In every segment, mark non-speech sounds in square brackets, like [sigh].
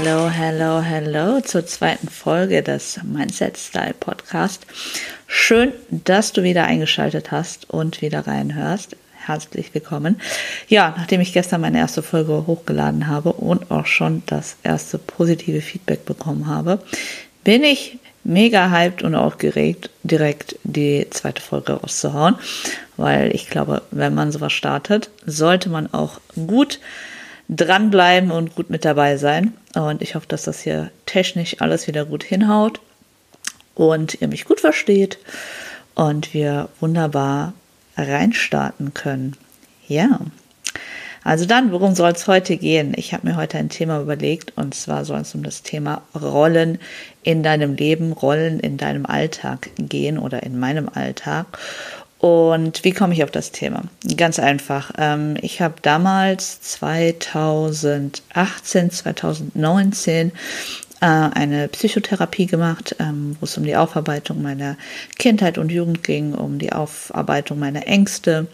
Hello, hello, hello zur zweiten Folge des Mindset Style Podcast. Schön, dass du wieder eingeschaltet hast und wieder reinhörst. Herzlich willkommen. Ja, nachdem ich gestern meine erste Folge hochgeladen habe und auch schon das erste positive Feedback bekommen habe, bin ich mega hyped und aufgeregt, direkt die zweite Folge rauszuhauen, weil ich glaube, wenn man sowas startet, sollte man auch gut dranbleiben und gut mit dabei sein. Und ich hoffe, dass das hier technisch alles wieder gut hinhaut und ihr mich gut versteht und wir wunderbar reinstarten können. Ja. Also dann, worum soll es heute gehen? Ich habe mir heute ein Thema überlegt und zwar soll es um das Thema Rollen in deinem Leben, Rollen in deinem Alltag gehen oder in meinem Alltag. Und wie komme ich auf das Thema? Ganz einfach. Ähm, ich habe damals 2018, 2019 äh, eine Psychotherapie gemacht, ähm, wo es um die Aufarbeitung meiner Kindheit und Jugend ging, um die Aufarbeitung meiner Ängste,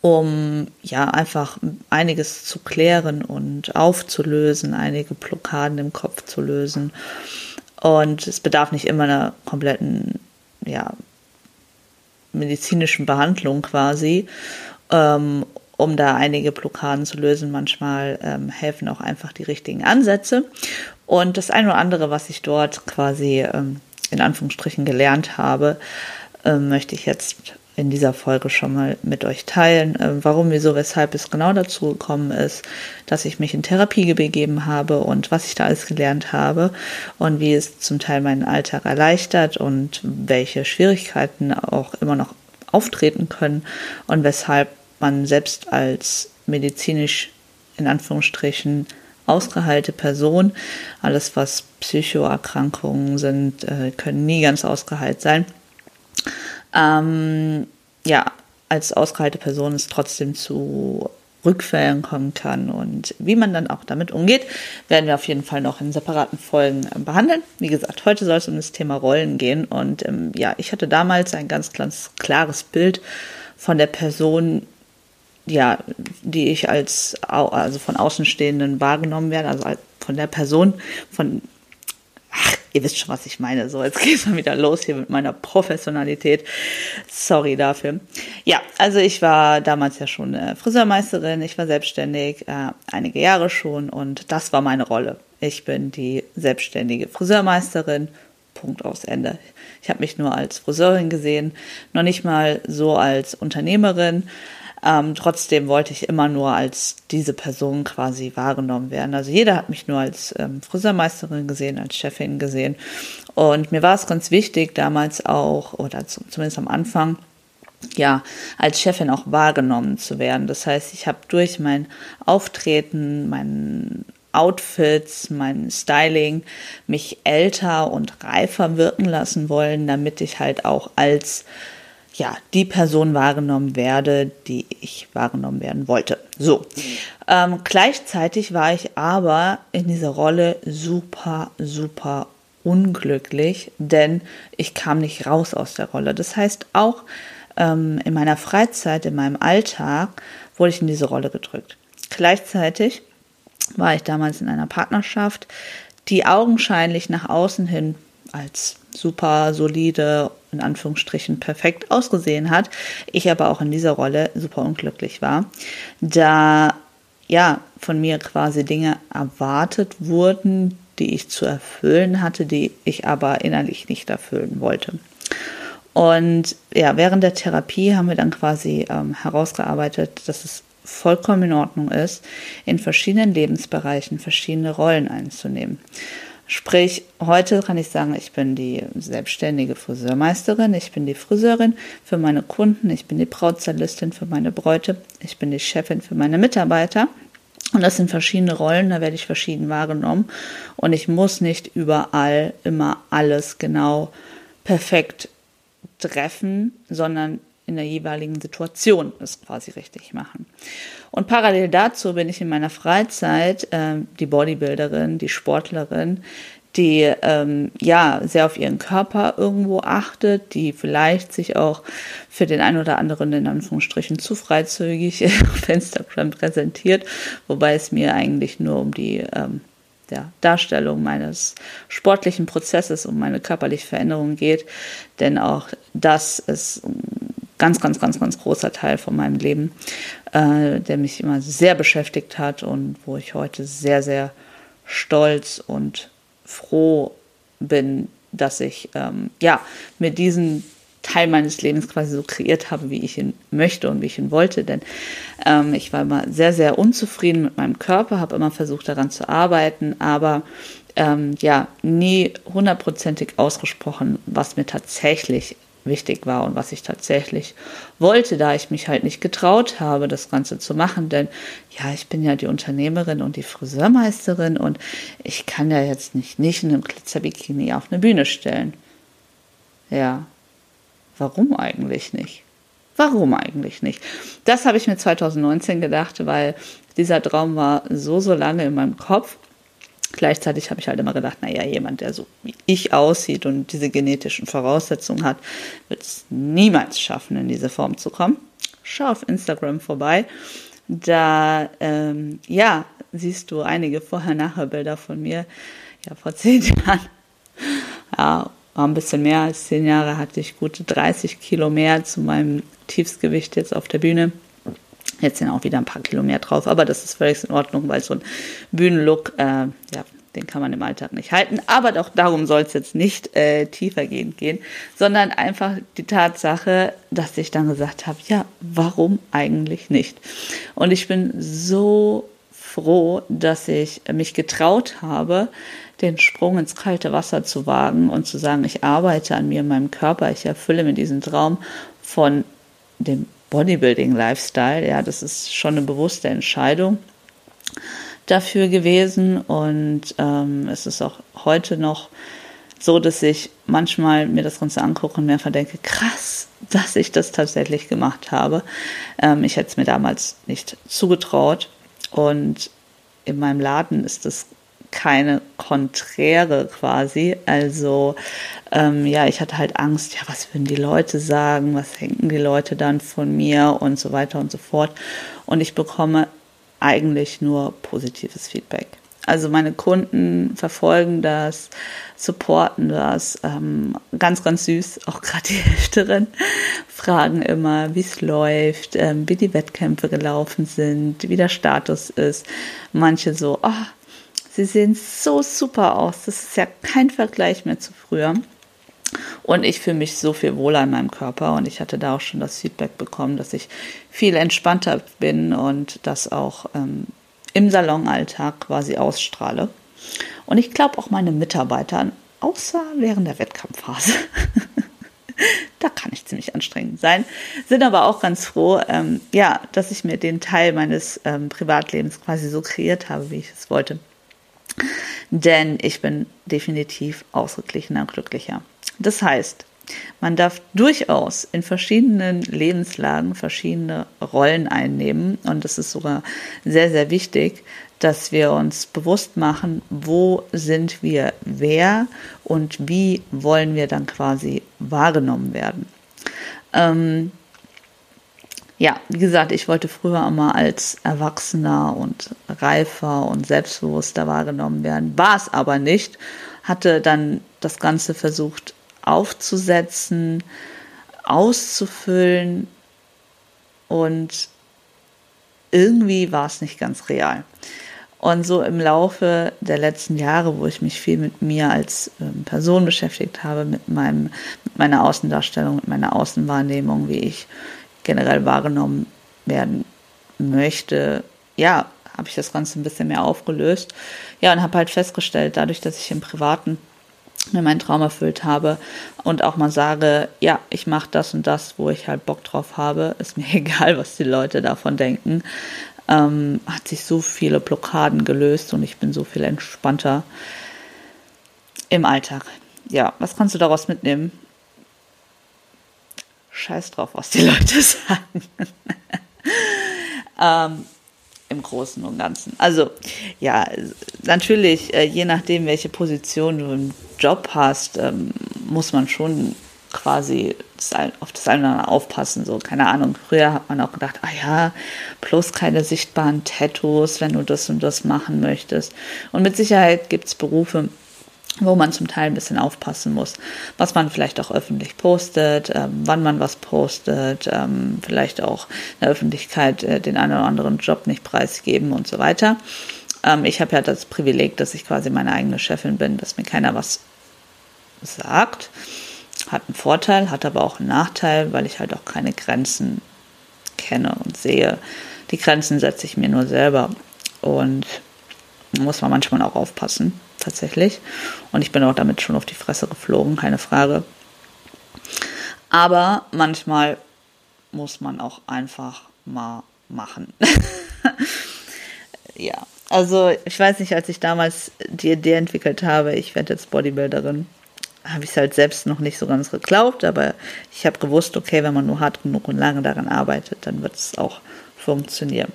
um ja einfach einiges zu klären und aufzulösen, einige Blockaden im Kopf zu lösen. Und es bedarf nicht immer einer kompletten ja, medizinischen Behandlung quasi, ähm, um da einige Blockaden zu lösen. Manchmal ähm, helfen auch einfach die richtigen Ansätze. Und das eine oder andere, was ich dort quasi ähm, in Anführungsstrichen gelernt habe, ähm, möchte ich jetzt in dieser Folge schon mal mit euch teilen, äh, warum, wieso, weshalb es genau dazu gekommen ist, dass ich mich in Therapie begeben habe und was ich da alles gelernt habe und wie es zum Teil meinen Alltag erleichtert und welche Schwierigkeiten auch immer noch auftreten können und weshalb man selbst als medizinisch in Anführungsstrichen ausgeheilte Person, alles was Psychoerkrankungen sind, äh, können nie ganz ausgeheilt sein, ähm, ja, als ausgeheilte Person es trotzdem zu Rückfällen kommen kann und wie man dann auch damit umgeht, werden wir auf jeden Fall noch in separaten Folgen äh, behandeln. Wie gesagt, heute soll es um das Thema Rollen gehen und ähm, ja, ich hatte damals ein ganz, ganz klares Bild von der Person, ja, die ich als also von Außenstehenden wahrgenommen werde, also von der Person, von ihr wisst schon, was ich meine. So, jetzt geht es mal wieder los hier mit meiner Professionalität. Sorry dafür. Ja, also ich war damals ja schon äh, Friseurmeisterin, ich war selbstständig, äh, einige Jahre schon und das war meine Rolle. Ich bin die selbstständige Friseurmeisterin. Punkt aus Ende. Ich habe mich nur als Friseurin gesehen, noch nicht mal so als Unternehmerin. Ähm, trotzdem wollte ich immer nur als diese Person quasi wahrgenommen werden. Also jeder hat mich nur als ähm, Friseurmeisterin gesehen, als Chefin gesehen. Und mir war es ganz wichtig, damals auch, oder zumindest am Anfang, ja, als Chefin auch wahrgenommen zu werden. Das heißt, ich habe durch mein Auftreten, mein Outfits, mein Styling mich älter und reifer wirken lassen wollen, damit ich halt auch als ja, die Person wahrgenommen werde, die ich wahrgenommen werden wollte. So. Ähm, gleichzeitig war ich aber in dieser Rolle super, super unglücklich, denn ich kam nicht raus aus der Rolle. Das heißt, auch ähm, in meiner Freizeit, in meinem Alltag, wurde ich in diese Rolle gedrückt. Gleichzeitig war ich damals in einer Partnerschaft, die augenscheinlich nach außen hin als super solide, in Anführungsstrichen perfekt ausgesehen hat. Ich aber auch in dieser Rolle super unglücklich war, da ja von mir quasi Dinge erwartet wurden, die ich zu erfüllen hatte, die ich aber innerlich nicht erfüllen wollte. Und ja, während der Therapie haben wir dann quasi ähm, herausgearbeitet, dass es vollkommen in Ordnung ist, in verschiedenen Lebensbereichen verschiedene Rollen einzunehmen. Sprich, heute kann ich sagen, ich bin die selbstständige Friseurmeisterin, ich bin die Friseurin für meine Kunden, ich bin die Brautstylistin für meine Bräute, ich bin die Chefin für meine Mitarbeiter. Und das sind verschiedene Rollen, da werde ich verschieden wahrgenommen. Und ich muss nicht überall immer alles genau perfekt treffen, sondern in der jeweiligen Situation es quasi richtig machen. Und parallel dazu bin ich in meiner Freizeit äh, die Bodybuilderin, die Sportlerin, die ähm, ja sehr auf ihren Körper irgendwo achtet, die vielleicht sich auch für den einen oder anderen in Anführungsstrichen zu freizügig [laughs] auf Instagram präsentiert, wobei es mir eigentlich nur um die ähm, der Darstellung meines sportlichen Prozesses um meine körperliche Veränderung geht. Denn auch das ist ganz, ganz, ganz, ganz großer Teil von meinem Leben, äh, der mich immer sehr beschäftigt hat und wo ich heute sehr, sehr stolz und froh bin, dass ich ähm, ja mit diesen Teil meines Lebens quasi so kreiert habe, wie ich ihn möchte und wie ich ihn wollte. Denn ähm, ich war immer sehr, sehr unzufrieden mit meinem Körper, habe immer versucht daran zu arbeiten, aber ähm, ja, nie hundertprozentig ausgesprochen, was mir tatsächlich wichtig war und was ich tatsächlich wollte, da ich mich halt nicht getraut habe, das Ganze zu machen. Denn ja, ich bin ja die Unternehmerin und die Friseurmeisterin und ich kann ja jetzt nicht, nicht in einem Glitzerbikini auf eine Bühne stellen. Ja, Warum eigentlich nicht? Warum eigentlich nicht? Das habe ich mir 2019 gedacht, weil dieser Traum war so, so lange in meinem Kopf. Gleichzeitig habe ich halt immer gedacht, naja, jemand, der so wie ich aussieht und diese genetischen Voraussetzungen hat, wird es niemals schaffen, in diese Form zu kommen. Schau auf Instagram vorbei. Da, ähm, ja, siehst du einige Vorher-Nachher-Bilder von mir. Ja, vor zehn [laughs] Jahren. Ja, war ein bisschen mehr als zehn Jahre, hatte ich gute 30 Kilo mehr zu meinem Tiefsgewicht jetzt auf der Bühne. Jetzt sind auch wieder ein paar Kilo mehr drauf, aber das ist völlig in Ordnung, weil so ein Bühnenlook, äh, ja, den kann man im Alltag nicht halten. Aber auch darum soll es jetzt nicht äh, tiefergehend gehen, sondern einfach die Tatsache, dass ich dann gesagt habe, ja, warum eigentlich nicht? Und ich bin so froh, dass ich mich getraut habe, den Sprung ins kalte Wasser zu wagen und zu sagen, ich arbeite an mir, in meinem Körper, ich erfülle mir diesen Traum von dem Bodybuilding-Lifestyle. Ja, das ist schon eine bewusste Entscheidung dafür gewesen und ähm, es ist auch heute noch so, dass ich manchmal mir das Ganze angucke und mir einfach denke, krass, dass ich das tatsächlich gemacht habe. Ähm, ich hätte es mir damals nicht zugetraut und in meinem Laden ist das keine Konträre quasi. Also ähm, ja, ich hatte halt Angst, ja, was würden die Leute sagen, was denken die Leute dann von mir und so weiter und so fort. Und ich bekomme eigentlich nur positives Feedback. Also meine Kunden verfolgen das, supporten das, ähm, ganz, ganz süß, auch gerade die [laughs] Älteren fragen immer, wie es läuft, ähm, wie die Wettkämpfe gelaufen sind, wie der Status ist. Manche so, oh, Sie sehen so super aus. Das ist ja kein Vergleich mehr zu früher. Und ich fühle mich so viel wohler in meinem Körper und ich hatte da auch schon das Feedback bekommen, dass ich viel entspannter bin und das auch ähm, im Salonalltag quasi ausstrahle. Und ich glaube auch meine Mitarbeiter, außer während der Wettkampfphase, [laughs] da kann ich ziemlich anstrengend sein, sind aber auch ganz froh, ähm, ja, dass ich mir den Teil meines ähm, Privatlebens quasi so kreiert habe, wie ich es wollte. Denn ich bin definitiv ausgeglichener und glücklicher. Das heißt, man darf durchaus in verschiedenen Lebenslagen verschiedene Rollen einnehmen. Und es ist sogar sehr, sehr wichtig, dass wir uns bewusst machen, wo sind wir wer und wie wollen wir dann quasi wahrgenommen werden. Ähm, ja, wie gesagt, ich wollte früher immer als Erwachsener und reifer und selbstbewusster wahrgenommen werden, war es aber nicht, hatte dann das Ganze versucht aufzusetzen, auszufüllen und irgendwie war es nicht ganz real. Und so im Laufe der letzten Jahre, wo ich mich viel mit mir als ähm, Person beschäftigt habe, mit, meinem, mit meiner Außendarstellung, mit meiner Außenwahrnehmung, wie ich generell wahrgenommen werden möchte, ja, habe ich das Ganze ein bisschen mehr aufgelöst. Ja, und habe halt festgestellt, dadurch, dass ich im Privaten mir meinen Traum erfüllt habe und auch mal sage, ja, ich mache das und das, wo ich halt Bock drauf habe, ist mir [laughs] egal, was die Leute davon denken, ähm, hat sich so viele Blockaden gelöst und ich bin so viel entspannter im Alltag. Ja, was kannst du daraus mitnehmen? Scheiß drauf, was die [laughs] Leute sagen. [laughs] ähm, Im Großen und Ganzen. Also, ja, natürlich, äh, je nachdem, welche Position du im Job hast, ähm, muss man schon quasi auf das eine oder andere aufpassen. So, keine Ahnung. Früher hat man auch gedacht, ah ja, bloß keine sichtbaren Tattoos, wenn du das und das machen möchtest. Und mit Sicherheit gibt es Berufe, wo man zum Teil ein bisschen aufpassen muss, was man vielleicht auch öffentlich postet, ähm, wann man was postet, ähm, vielleicht auch in der Öffentlichkeit äh, den einen oder anderen Job nicht preisgeben und so weiter. Ähm, ich habe ja das Privileg, dass ich quasi meine eigene Chefin bin, dass mir keiner was sagt. Hat einen Vorteil, hat aber auch einen Nachteil, weil ich halt auch keine Grenzen kenne und sehe. Die Grenzen setze ich mir nur selber und muss man manchmal auch aufpassen, tatsächlich. Und ich bin auch damit schon auf die Fresse geflogen, keine Frage. Aber manchmal muss man auch einfach mal machen. [laughs] ja, also ich weiß nicht, als ich damals die Idee entwickelt habe, ich werde jetzt Bodybuilderin, habe ich es halt selbst noch nicht so ganz geglaubt, aber ich habe gewusst, okay, wenn man nur hart genug und lange daran arbeitet, dann wird es auch funktionieren.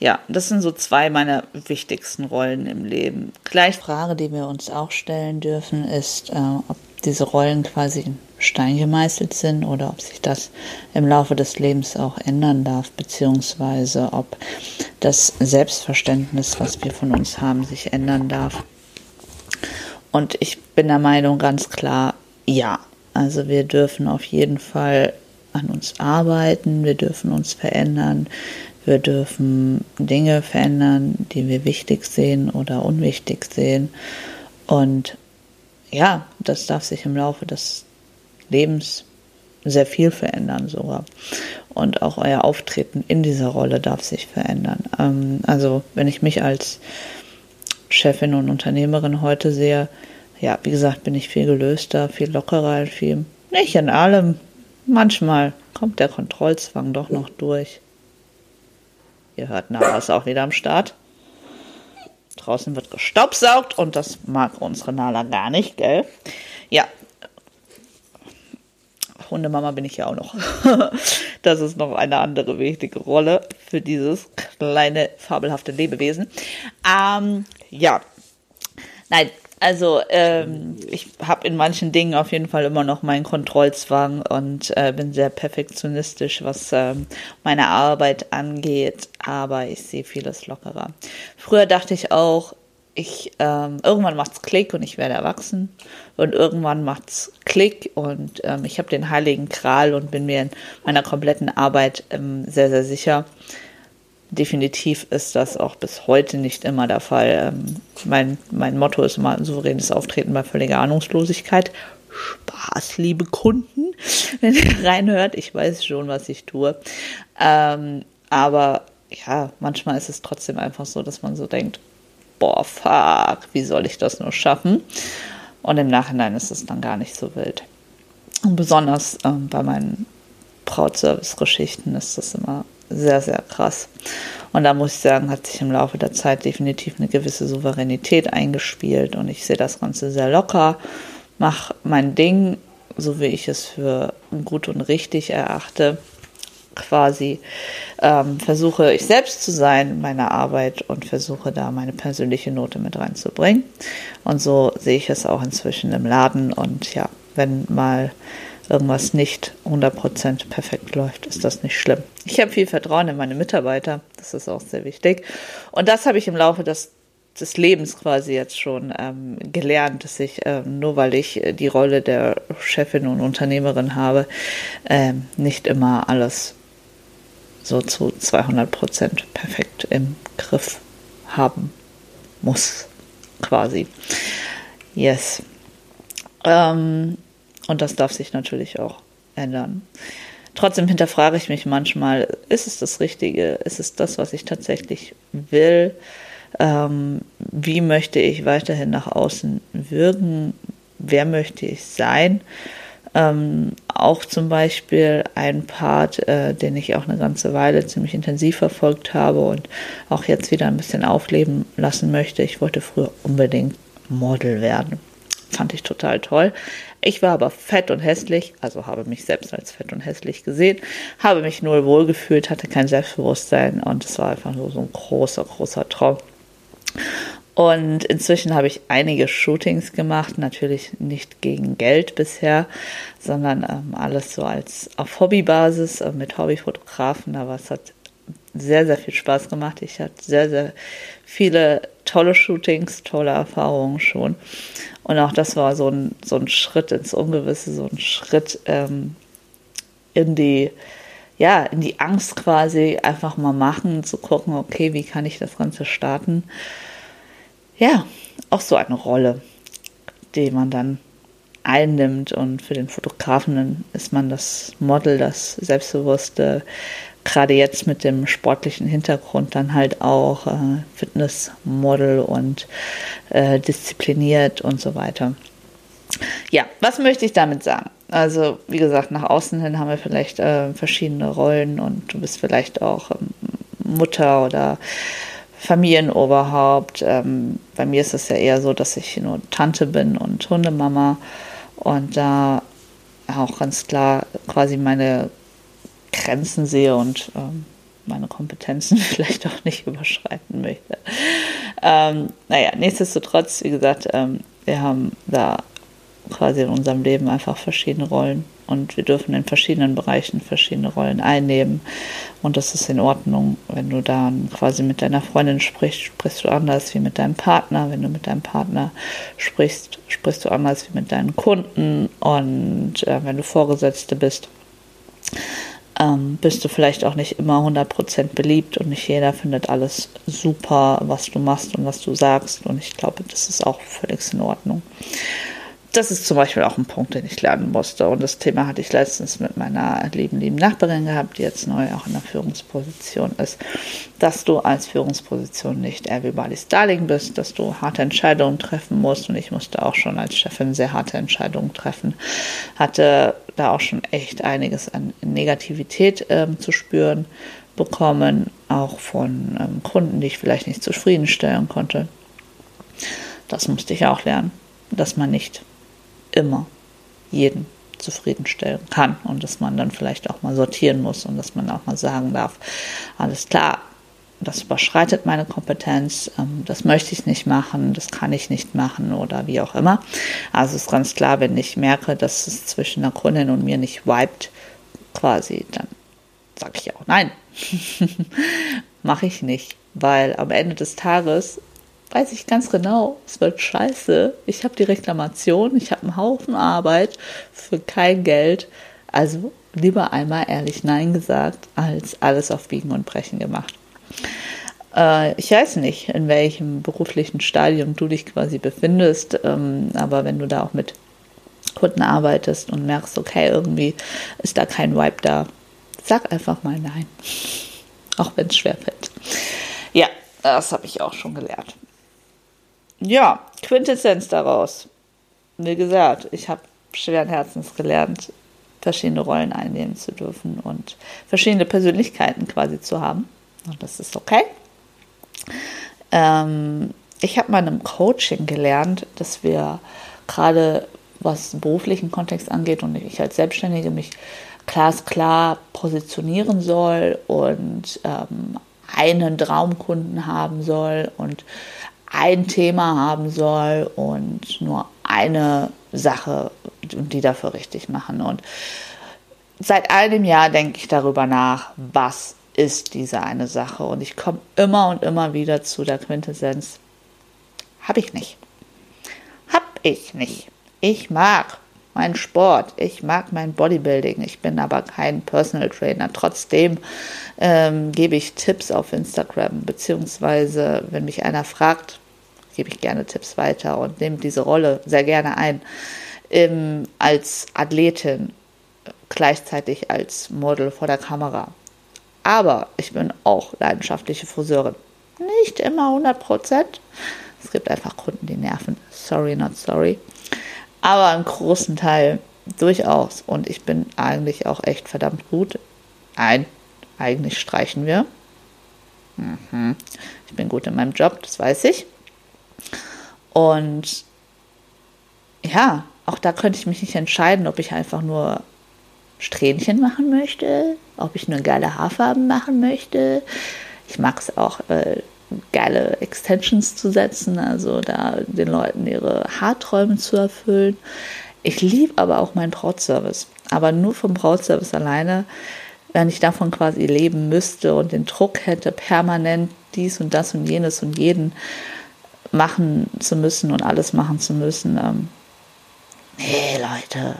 Ja, das sind so zwei meiner wichtigsten Rollen im Leben. Gleich Frage, die wir uns auch stellen dürfen, ist, äh, ob diese Rollen quasi in Stein gemeißelt sind oder ob sich das im Laufe des Lebens auch ändern darf, beziehungsweise ob das Selbstverständnis, was wir von uns haben, sich ändern darf. Und ich bin der Meinung ganz klar, ja. Also wir dürfen auf jeden Fall an uns arbeiten, wir dürfen uns verändern, wir dürfen Dinge verändern, die wir wichtig sehen oder unwichtig sehen. Und ja, das darf sich im Laufe des Lebens sehr viel verändern sogar. Und auch euer Auftreten in dieser Rolle darf sich verändern. Ähm, also wenn ich mich als Chefin und Unternehmerin heute sehe, ja, wie gesagt, bin ich viel gelöster, viel lockerer, viel, nicht in allem. Manchmal kommt der Kontrollzwang doch noch durch. Ihr hört Nara ist auch wieder am Start. Draußen wird gestaubsaugt und das mag unsere Nala gar nicht, gell? Ja. Hundemama bin ich ja auch noch. [laughs] das ist noch eine andere wichtige Rolle für dieses kleine fabelhafte Lebewesen. Ähm, ja. Nein, also ähm, ich habe in manchen Dingen auf jeden Fall immer noch meinen Kontrollzwang und äh, bin sehr perfektionistisch, was ähm, meine Arbeit angeht, aber ich sehe vieles lockerer. Früher dachte ich auch, ich ähm, irgendwann macht's Klick und ich werde erwachsen und irgendwann macht's Klick und ähm, ich habe den heiligen Kral und bin mir in meiner kompletten Arbeit ähm, sehr sehr sicher definitiv ist das auch bis heute nicht immer der Fall. Ähm, mein, mein Motto ist immer ein souveränes Auftreten bei völliger Ahnungslosigkeit. Spaß, liebe Kunden, [laughs] wenn ihr reinhört. Ich weiß schon, was ich tue. Ähm, aber ja, manchmal ist es trotzdem einfach so, dass man so denkt, boah, fuck, wie soll ich das nur schaffen? Und im Nachhinein ist es dann gar nicht so wild. Und besonders ähm, bei meinen Brautservice-Geschichten ist das immer sehr, sehr krass. Und da muss ich sagen, hat sich im Laufe der Zeit definitiv eine gewisse Souveränität eingespielt und ich sehe das Ganze sehr locker, mache mein Ding, so wie ich es für gut und richtig erachte, quasi ähm, versuche ich selbst zu sein in meiner Arbeit und versuche da meine persönliche Note mit reinzubringen. Und so sehe ich es auch inzwischen im Laden und ja, wenn mal irgendwas nicht 100% perfekt läuft, ist das nicht schlimm. Ich habe viel Vertrauen in meine Mitarbeiter, das ist auch sehr wichtig. Und das habe ich im Laufe des, des Lebens quasi jetzt schon ähm, gelernt, dass ich, ähm, nur weil ich die Rolle der Chefin und Unternehmerin habe, ähm, nicht immer alles so zu 200% perfekt im Griff haben muss, quasi. Yes. Ähm, und das darf sich natürlich auch ändern. Trotzdem hinterfrage ich mich manchmal, ist es das Richtige? Ist es das, was ich tatsächlich will? Ähm, wie möchte ich weiterhin nach außen wirken? Wer möchte ich sein? Ähm, auch zum Beispiel ein Part, äh, den ich auch eine ganze Weile ziemlich intensiv verfolgt habe und auch jetzt wieder ein bisschen aufleben lassen möchte. Ich wollte früher unbedingt Model werden. Fand ich total toll. Ich war aber fett und hässlich, also habe mich selbst als fett und hässlich gesehen, habe mich nur wohlgefühlt, hatte kein Selbstbewusstsein und es war einfach nur so ein großer, großer Traum. Und inzwischen habe ich einige Shootings gemacht, natürlich nicht gegen Geld bisher, sondern ähm, alles so als auf Hobbybasis äh, mit Hobbyfotografen. Aber es hat sehr, sehr viel Spaß gemacht. Ich hatte sehr, sehr viele tolle Shootings, tolle Erfahrungen schon. Und auch das war so ein, so ein Schritt ins Ungewisse, so ein Schritt ähm, in die ja, in die Angst quasi einfach mal machen, zu gucken, okay, wie kann ich das Ganze starten ja, auch so eine Rolle, die man dann einnimmt. Und für den Fotografen ist man das Model, das Selbstbewusste, gerade jetzt mit dem sportlichen Hintergrund dann halt auch äh, Fitnessmodel und äh, diszipliniert und so weiter. Ja, was möchte ich damit sagen? Also, wie gesagt, nach außen hin haben wir vielleicht äh, verschiedene Rollen und du bist vielleicht auch ähm, Mutter oder Familienoberhaupt. Ähm, bei mir ist es ja eher so, dass ich nur Tante bin und Hundemama und da auch ganz klar quasi meine Grenzen sehe und ähm, meine Kompetenzen [laughs] vielleicht auch nicht überschreiten möchte. Ähm, naja, nichtsdestotrotz, wie gesagt, ähm, wir haben da quasi in unserem Leben einfach verschiedene Rollen und wir dürfen in verschiedenen Bereichen verschiedene Rollen einnehmen und das ist in Ordnung. Wenn du dann quasi mit deiner Freundin sprichst, sprichst du anders wie mit deinem Partner. Wenn du mit deinem Partner sprichst, sprichst du anders wie mit deinen Kunden und äh, wenn du Vorgesetzte bist, ähm, bist du vielleicht auch nicht immer 100% beliebt und nicht jeder findet alles super, was du machst und was du sagst. Und ich glaube, das ist auch völlig in Ordnung das ist zum Beispiel auch ein Punkt, den ich lernen musste. Und das Thema hatte ich letztens mit meiner lieben, lieben Nachbarin gehabt, die jetzt neu auch in der Führungsposition ist, dass du als Führungsposition nicht everybody's darling bist, dass du harte Entscheidungen treffen musst. Und ich musste auch schon als Chefin sehr harte Entscheidungen treffen. Hatte da auch schon echt einiges an Negativität ähm, zu spüren bekommen, auch von ähm, Kunden, die ich vielleicht nicht zufriedenstellen konnte. Das musste ich auch lernen, dass man nicht immer jeden zufriedenstellen kann und dass man dann vielleicht auch mal sortieren muss und dass man auch mal sagen darf, alles klar, das überschreitet meine Kompetenz, ähm, das möchte ich nicht machen, das kann ich nicht machen oder wie auch immer. Also ist ganz klar, wenn ich merke, dass es zwischen der Kundin und mir nicht vibet, quasi, dann sage ich auch nein. [laughs] Mache ich nicht, weil am Ende des Tages weiß ich ganz genau, es wird scheiße. Ich habe die Reklamation, ich habe einen Haufen Arbeit für kein Geld. Also lieber einmal ehrlich Nein gesagt, als alles auf Biegen und Brechen gemacht. Äh, ich weiß nicht, in welchem beruflichen Stadium du dich quasi befindest, ähm, aber wenn du da auch mit Kunden arbeitest und merkst, okay, irgendwie ist da kein Vibe da, sag einfach mal Nein. [laughs] Auch wenn es schwerfällt. Ja, das habe ich auch schon gelernt ja, Quintessenz daraus. Wie gesagt, ich habe schweren Herzens gelernt, verschiedene Rollen einnehmen zu dürfen und verschiedene Persönlichkeiten quasi zu haben. Und das ist okay. Ähm, ich habe mal in Coaching gelernt, dass wir gerade was beruflichen Kontext angeht und ich als Selbstständige mich glasklar positionieren soll und ähm, einen Traumkunden haben soll und ein Thema haben soll und nur eine Sache und die dafür richtig machen. Und seit einem Jahr denke ich darüber nach, was ist diese eine Sache. Und ich komme immer und immer wieder zu der Quintessenz, habe ich nicht. Hab ich nicht. Ich mag meinen Sport, ich mag mein Bodybuilding, ich bin aber kein Personal Trainer. Trotzdem ähm, gebe ich Tipps auf Instagram, beziehungsweise wenn mich einer fragt, gebe ich gerne Tipps weiter und nehme diese Rolle sehr gerne ein. Ähm, als Athletin, gleichzeitig als Model vor der Kamera. Aber ich bin auch leidenschaftliche Friseurin. Nicht immer 100 Prozent. Es gibt einfach Kunden, die nerven. Sorry, not sorry. Aber im großen Teil durchaus. Und ich bin eigentlich auch echt verdammt gut. Ein, eigentlich streichen wir. Mhm. Ich bin gut in meinem Job, das weiß ich. Und ja, auch da könnte ich mich nicht entscheiden, ob ich einfach nur Strähnchen machen möchte, ob ich nur geile Haarfarben machen möchte. Ich mag es auch, äh, geile Extensions zu setzen, also da den Leuten ihre Haarträume zu erfüllen. Ich liebe aber auch meinen Brautservice, aber nur vom Brautservice alleine, wenn ich davon quasi leben müsste und den Druck hätte, permanent dies und das und jenes und jeden machen zu müssen und alles machen zu müssen. Ähm, nee, Leute.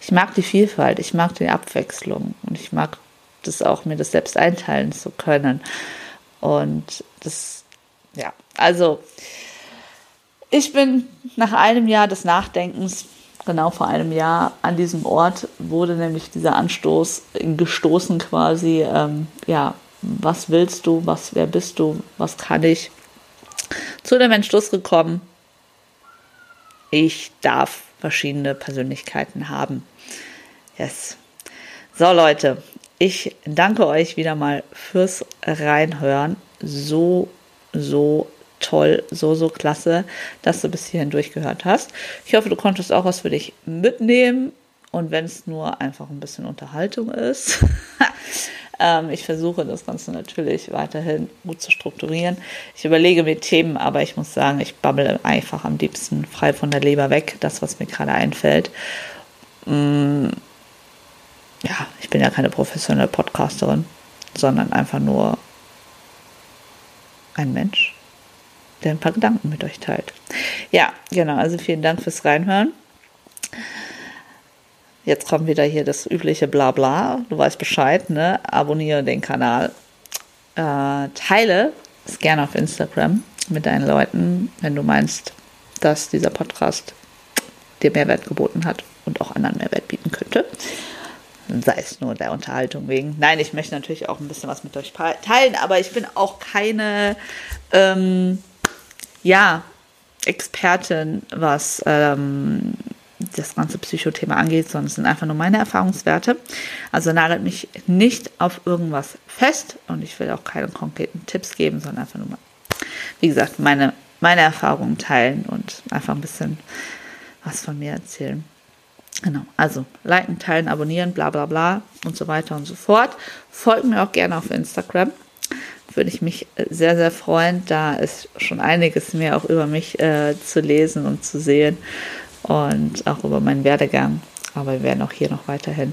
Ich mag die Vielfalt, ich mag die Abwechslung und ich mag das auch, mir das selbst einteilen zu können. Und das, ja, also ich bin nach einem Jahr des Nachdenkens, genau vor einem Jahr, an diesem Ort wurde nämlich dieser Anstoß gestoßen quasi, ähm, ja, was willst du, was, wer bist du, was kann ich, zu dem Entschluss gekommen, ich darf verschiedene Persönlichkeiten haben. Yes. So Leute, ich danke euch wieder mal fürs Reinhören. So, so toll, so, so klasse, dass du bis hierhin durchgehört hast. Ich hoffe, du konntest auch was für dich mitnehmen. Und wenn es nur einfach ein bisschen Unterhaltung ist. [laughs] ähm, ich versuche das Ganze natürlich weiterhin gut zu strukturieren. Ich überlege mir Themen, aber ich muss sagen, ich babbel einfach am liebsten frei von der Leber weg, das, was mir gerade einfällt. Mm, ja, ich bin ja keine professionelle Podcasterin, sondern einfach nur ein Mensch, der ein paar Gedanken mit euch teilt. Ja, genau, also vielen Dank fürs Reinhören. Jetzt kommt wieder hier das übliche Blabla. Du weißt Bescheid, ne? Abonniere den Kanal. Äh, teile es gerne auf Instagram mit deinen Leuten, wenn du meinst, dass dieser Podcast dir Mehrwert geboten hat und auch anderen Mehrwert bieten könnte sei es nur der Unterhaltung wegen. Nein, ich möchte natürlich auch ein bisschen was mit euch teilen, aber ich bin auch keine, ähm, ja, Expertin, was ähm, das ganze Psychothema angeht, sondern es sind einfach nur meine Erfahrungswerte. Also nagelt mich nicht auf irgendwas fest und ich will auch keine konkreten Tipps geben, sondern einfach nur mal, wie gesagt, meine, meine Erfahrungen teilen und einfach ein bisschen was von mir erzählen. Genau, also liken, teilen, abonnieren, bla bla bla und so weiter und so fort. Folgt mir auch gerne auf Instagram. Würde ich mich sehr, sehr freuen. Da ist schon einiges mehr auch über mich äh, zu lesen und zu sehen und auch über meinen Werdegang. Aber wir werden auch hier noch weiterhin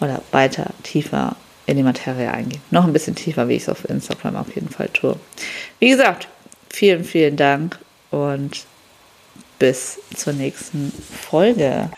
oder weiter tiefer in die Materie eingehen. Noch ein bisschen tiefer, wie ich es auf Instagram auf jeden Fall tue. Wie gesagt, vielen, vielen Dank und bis zur nächsten Folge.